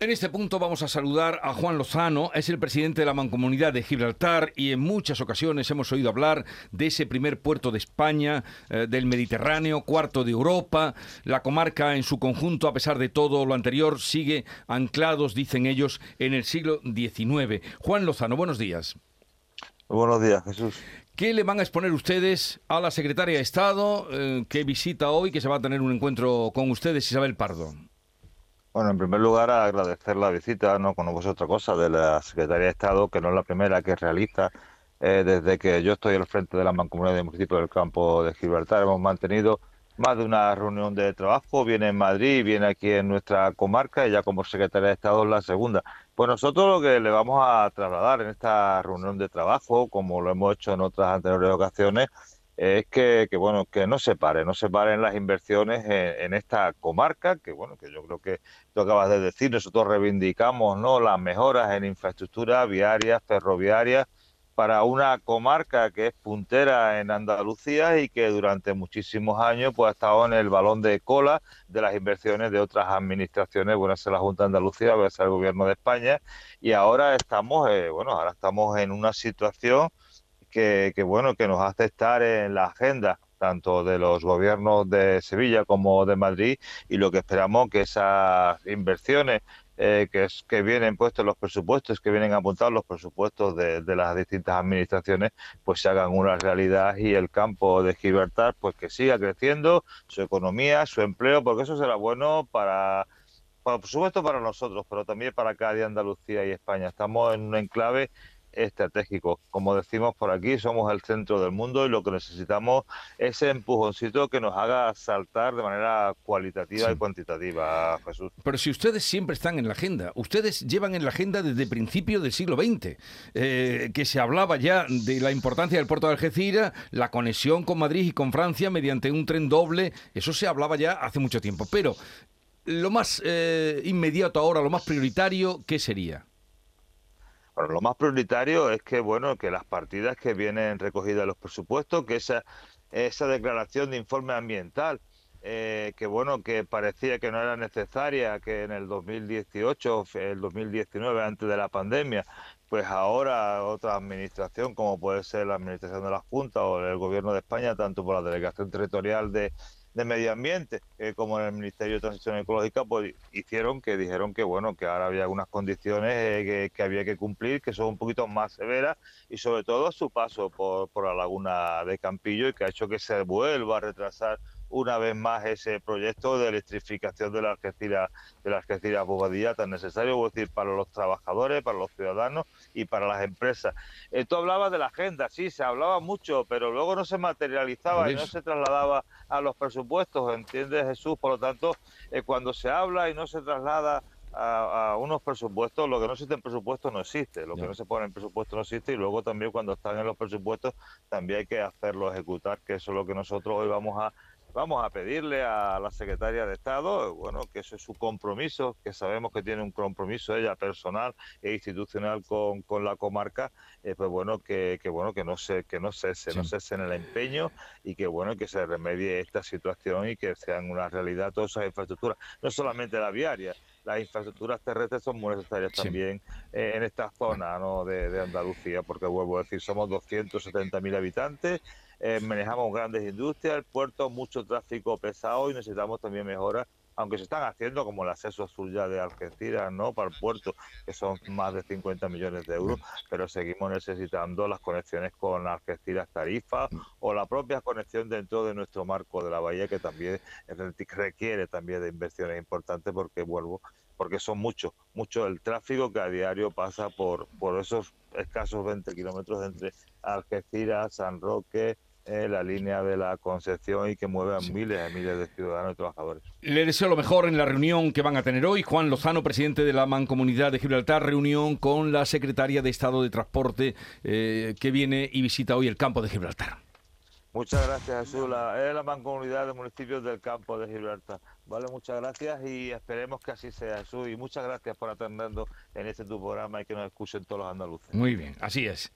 En este punto vamos a saludar a Juan Lozano, es el presidente de la Mancomunidad de Gibraltar y en muchas ocasiones hemos oído hablar de ese primer puerto de España, eh, del Mediterráneo, cuarto de Europa. La comarca en su conjunto, a pesar de todo lo anterior, sigue anclados, dicen ellos, en el siglo XIX. Juan Lozano, buenos días. buenos días, Jesús. ¿Qué le van a exponer ustedes a la secretaria de Estado eh, que visita hoy, que se va a tener un encuentro con ustedes, Isabel Pardo? Bueno, en primer lugar, agradecer la visita, no conozco otra cosa, de la Secretaría de Estado, que no es la primera que realiza eh, desde que yo estoy al frente de la Mancomunidad de Municipios del Campo de Gibraltar. Hemos mantenido más de una reunión de trabajo, viene en Madrid, viene aquí en nuestra comarca y ya como Secretaría de Estado es la segunda. Pues nosotros lo que le vamos a trasladar en esta reunión de trabajo, como lo hemos hecho en otras anteriores ocasiones, es que, bueno que no se pare, no se paren las inversiones en, esta comarca, que bueno que yo creo que tú acabas de decir, nosotros reivindicamos no las mejoras en infraestructura viaria, ferroviaria, para una comarca que es puntera en Andalucía y que durante muchísimos años pues ha estado en el balón de cola de las inversiones de otras administraciones, bueno, es la Junta de Andalucía, puede ser el Gobierno de España y ahora estamos, eh, bueno, ahora estamos en una situación que, bueno, que nos hace estar en la agenda tanto de los gobiernos de Sevilla como de Madrid y lo que esperamos que esas inversiones eh, que, es, que vienen puestos los presupuestos, que vienen apuntados los presupuestos de, las distintas administraciones, pues se hagan una realidad y el campo de Gibraltar pues que siga creciendo, su economía, su empleo, porque eso será bueno para, por supuesto para nosotros, pero también para Cádiz, Andalucía y España. Estamos en un enclave estratégico. Como decimos por aquí, somos el centro del mundo y lo que necesitamos es ese empujoncito que nos haga saltar de manera cualitativa y cuantitativa, Jesús. Pero si ustedes siempre están en la agenda, ustedes llevan en la agenda desde principios del siglo XX, eh, que se hablaba ya de la importancia del puerto de Algeciras, la conexión con Madrid y con Francia mediante un tren doble, eso se hablaba ya hace mucho tiempo. Pero lo más eh, inmediato ahora, lo más prioritario, ¿qué sería? Bueno, lo más prioritario es que, bueno, que las partidas que vienen recogidas en los presupuestos, que esa, esa declaración de informe ambiental, eh, que bueno, que parecía que no era necesaria, que en el 2018, el 2019, antes de la pandemia, pues ahora otra administración, como puede ser la administración de la Junta o el Gobierno de España, tanto por la Delegación Territorial de, de Medio Ambiente, como en el Ministerio de Transición Ecológica, pues hicieron que dijeron que bueno, que ahora había algunas condiciones eh, que, había que cumplir, que son un poquito más severas, y sobre todo su paso por, por la laguna de Campillo, y que ha hecho que se vuelva a retrasar una vez más ese proyecto de electrificación de la Algeciras de la Algeciras Bobadilla tan necesario, es decir, para los trabajadores, para los ciudadanos y para las empresas. Esto hablaba de la agenda, sí, se hablaba mucho, pero luego no se materializaba y no se trasladaba a los presupuestos, ¿entiendes Jesús? Por lo tanto, eh, cuando se habla y no se traslada a, unos presupuestos, lo que no existe en presupuestos no existe, lo que no se pone en presupuesto no existe y luego también cuando están en los presupuestos también hay que hacerlo ejecutar, que eso es lo que nosotros hoy vamos a vamos a pedirle a la secretaria de Estado, bueno, que eso es su compromiso, que sabemos que tiene un compromiso ella personal e institucional con, con la comarca, eh, pues bueno, que, que, bueno, que no se, que no cese, no cese en el empeño y que bueno, que se remedie esta situación y que sean una realidad todas esas infraestructuras, no solamente la viaria, las infraestructuras terrestres son muy necesarias también eh, en esta zona ¿no? de, de Andalucía, porque vuelvo a decir, somos 270.000 habitantes, eh, manejamos grandes industrias, puertos, mucho tráfico pesado y necesitamos también mejoras, aunque se están haciendo como el acceso azul ya de Algeciras, ¿no? Para el puerto, que son más de 50 millones de euros, pero seguimos necesitando las conexiones con Algeciras Tarifa o la propia conexión dentro de nuestro marco de la bahía, que también requiere también de inversiones importantes porque vuelvo porque son muchos, mucho el tráfico que a diario pasa por, por esos escasos 20 kilómetros entre Algeciras, San Roque, la línea de la Concepción y que mueve a miles y miles de ciudadanos y trabajadores. Le deseo lo mejor en la reunión que van a tener hoy. Juan Lozano, presidente de la Mancomunidad de Gibraltar, reunión con la secretaria de Estado de Transporte eh, que viene y visita hoy el campo de Gibraltar. Muchas gracias, Jesús. es la mancomunidad de municipios del campo de Gibraltar. Vale, muchas gracias y esperemos que así sea, Jesús. Y muchas gracias por atendernos en este tu programa y que nos escuchen todos los andaluces. Muy bien, así es.